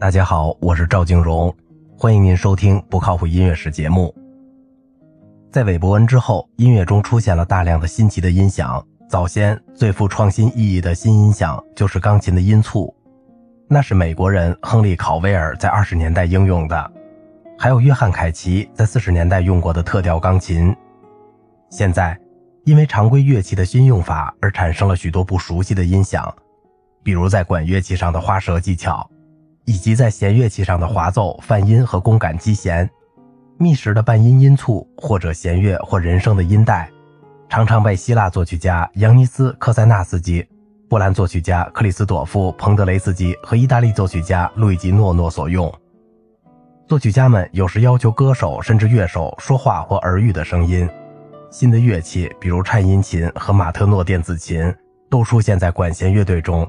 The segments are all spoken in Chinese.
大家好，我是赵静荣，欢迎您收听不靠谱音乐史节目。在韦伯恩之后，音乐中出现了大量的新奇的音响。早先最富创新意义的新音响就是钢琴的音簇，那是美国人亨利·考威尔在二十年代应用的，还有约翰·凯奇在四十年代用过的特调钢琴。现在，因为常规乐器的新用法而产生了许多不熟悉的音响，比如在管乐器上的花舌技巧。以及在弦乐器上的滑奏、泛音和弓感击弦，密实的半音音簇，或者弦乐或人声的音带，常常被希腊作曲家扬尼斯·科塞纳斯基、波兰作曲家克里斯朵夫·彭德雷斯基和意大利作曲家路易吉·诺诺所用。作曲家们有时要求歌手甚至乐手说话或耳语的声音。新的乐器，比如颤音琴和马特诺电子琴，都出现在管弦乐队中。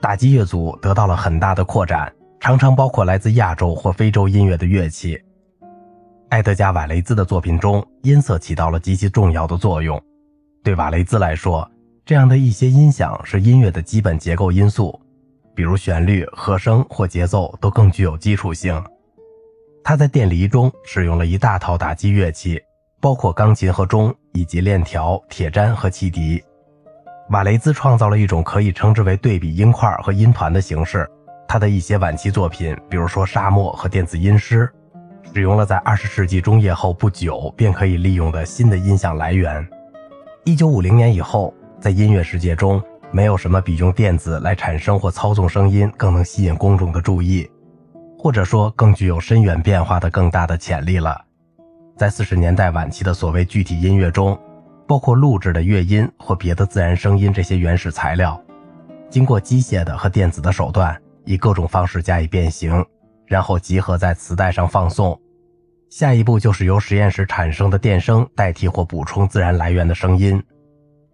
打击乐组得到了很大的扩展，常常包括来自亚洲或非洲音乐的乐器。埃德加·瓦雷兹的作品中，音色起到了极其重要的作用。对瓦雷兹来说，这样的一些音响是音乐的基本结构因素，比如旋律、和声或节奏都更具有基础性。他在电离中使用了一大套打击乐器，包括钢琴和钟，以及链条、铁砧和汽笛。瓦雷兹创造了一种可以称之为对比音块和音团的形式。他的一些晚期作品，比如说《沙漠》和《电子音诗》，使用了在二十世纪中叶后不久便可以利用的新的音响来源。一九五零年以后，在音乐世界中，没有什么比用电子来产生或操纵声音更能吸引公众的注意，或者说更具有深远变化的更大的潜力了。在四十年代晚期的所谓具体音乐中。包括录制的乐音或别的自然声音这些原始材料，经过机械的和电子的手段，以各种方式加以变形，然后集合在磁带上放送。下一步就是由实验室产生的电声代替或补充自然来源的声音。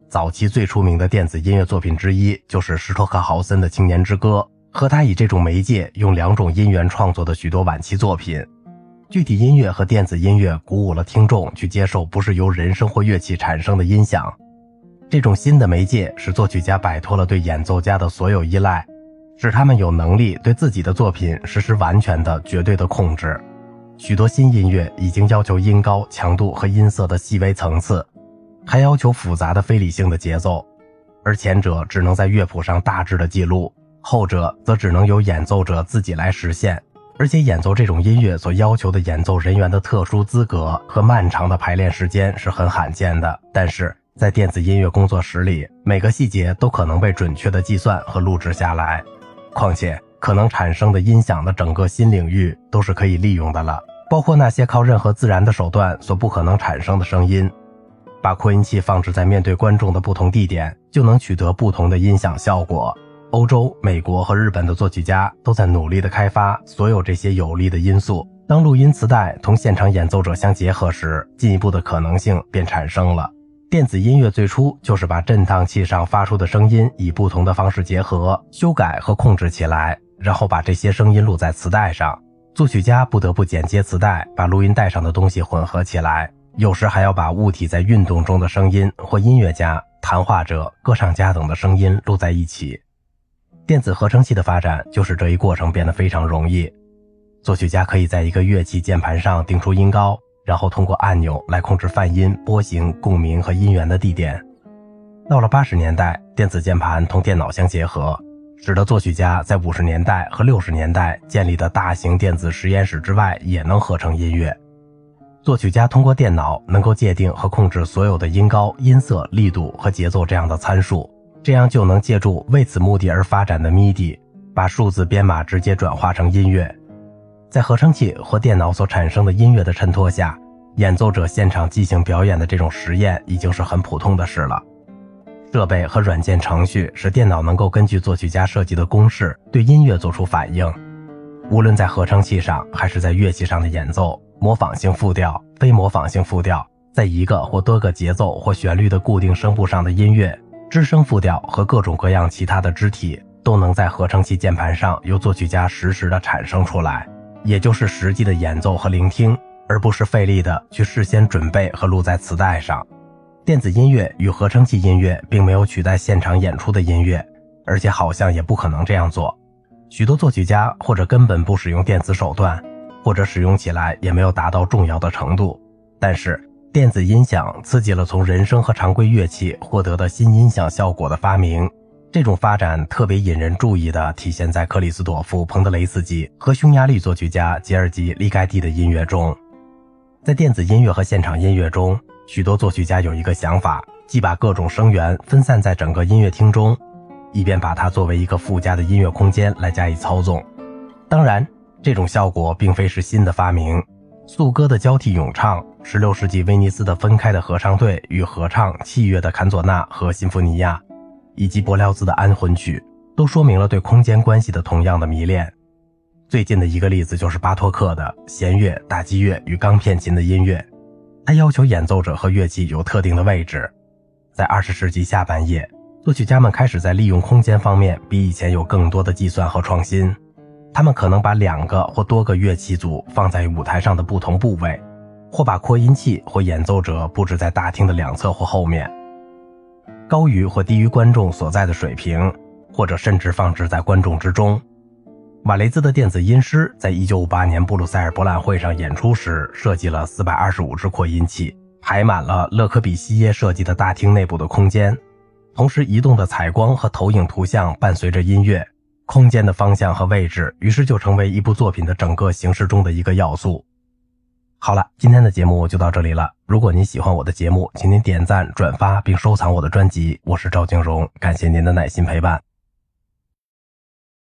早期最出名的电子音乐作品之一就是施托克豪森的《青年之歌》，和他以这种媒介用两种音源创作的许多晚期作品。具体音乐和电子音乐鼓舞了听众去接受不是由人声或乐器产生的音响。这种新的媒介使作曲家摆脱了对演奏家的所有依赖，使他们有能力对自己的作品实施完全的、绝对的控制。许多新音乐已经要求音高、强度和音色的细微层次，还要求复杂的非理性的节奏，而前者只能在乐谱上大致的记录，后者则只能由演奏者自己来实现。而且演奏这种音乐所要求的演奏人员的特殊资格和漫长的排练时间是很罕见的。但是在电子音乐工作室里，每个细节都可能被准确的计算和录制下来。况且可能产生的音响的整个新领域都是可以利用的了，包括那些靠任何自然的手段所不可能产生的声音。把扩音器放置在面对观众的不同地点，就能取得不同的音响效果。欧洲、美国和日本的作曲家都在努力地开发所有这些有利的因素。当录音磁带同现场演奏者相结合时，进一步的可能性便产生了。电子音乐最初就是把振荡器上发出的声音以不同的方式结合、修改和控制起来，然后把这些声音录在磁带上。作曲家不得不剪接磁带，把录音带上的东西混合起来，有时还要把物体在运动中的声音或音乐家、谈话者、歌唱家等的声音录在一起。电子合成器的发展，就是这一过程变得非常容易。作曲家可以在一个乐器键盘上定出音高，然后通过按钮来控制泛音、波形、共鸣和音源的地点。到了八十年代，电子键盘同电脑相结合，使得作曲家在五十年代和六十年代建立的大型电子实验室之外也能合成音乐。作曲家通过电脑能够界定和控制所有的音高、音色、力度和节奏这样的参数。这样就能借助为此目的而发展的 MIDI，把数字编码直接转化成音乐。在合成器或电脑所产生的音乐的衬托下，演奏者现场即兴表演的这种实验已经是很普通的事了。设备和软件程序使电脑能够根据作曲家设计的公式对音乐做出反应。无论在合成器上还是在乐器上的演奏，模仿性复调、非模仿性复调，在一个或多个节奏或旋律的固定声部上的音乐。支声复调和各种各样其他的肢体都能在合成器键盘上由作曲家实时的产生出来，也就是实际的演奏和聆听，而不是费力的去事先准备和录在磁带上。电子音乐与合成器音乐并没有取代现场演出的音乐，而且好像也不可能这样做。许多作曲家或者根本不使用电子手段，或者使用起来也没有达到重要的程度。但是，电子音响刺激了从人声和常规乐器获得的新音响效果的发明。这种发展特别引人注意的体现在克里斯朵夫·彭德雷斯基和匈牙利作曲家吉尔吉·利盖蒂的音乐中。在电子音乐和现场音乐中，许多作曲家有一个想法，即把各种声源分散在整个音乐厅中，以便把它作为一个附加的音乐空间来加以操纵。当然，这种效果并非是新的发明。素歌的交替咏唱，16世纪威尼斯的分开的合唱队与合唱器乐的坎佐纳和辛福尼亚。以及柏辽兹的安魂曲，都说明了对空间关系的同样的迷恋。最近的一个例子就是巴托克的弦乐、打击乐与钢片琴的音乐，他要求演奏者和乐器有特定的位置。在二十世纪下半叶，作曲家们开始在利用空间方面比以前有更多的计算和创新。他们可能把两个或多个乐器组放在舞台上的不同部位，或把扩音器或演奏者布置在大厅的两侧或后面。高于或低于观众所在的水平，或者甚至放置在观众之中。瓦雷兹的电子音师在一九五八年布鲁塞尔博览会上演出时，设计了四百二十五只扩音器，排满了勒科比西耶设计的大厅内部的空间。同时，移动的采光和投影图像伴随着音乐，空间的方向和位置，于是就成为一部作品的整个形式中的一个要素。好了，今天的节目就到这里了。如果您喜欢我的节目，请您点赞、转发并收藏我的专辑。我是赵静荣，感谢您的耐心陪伴。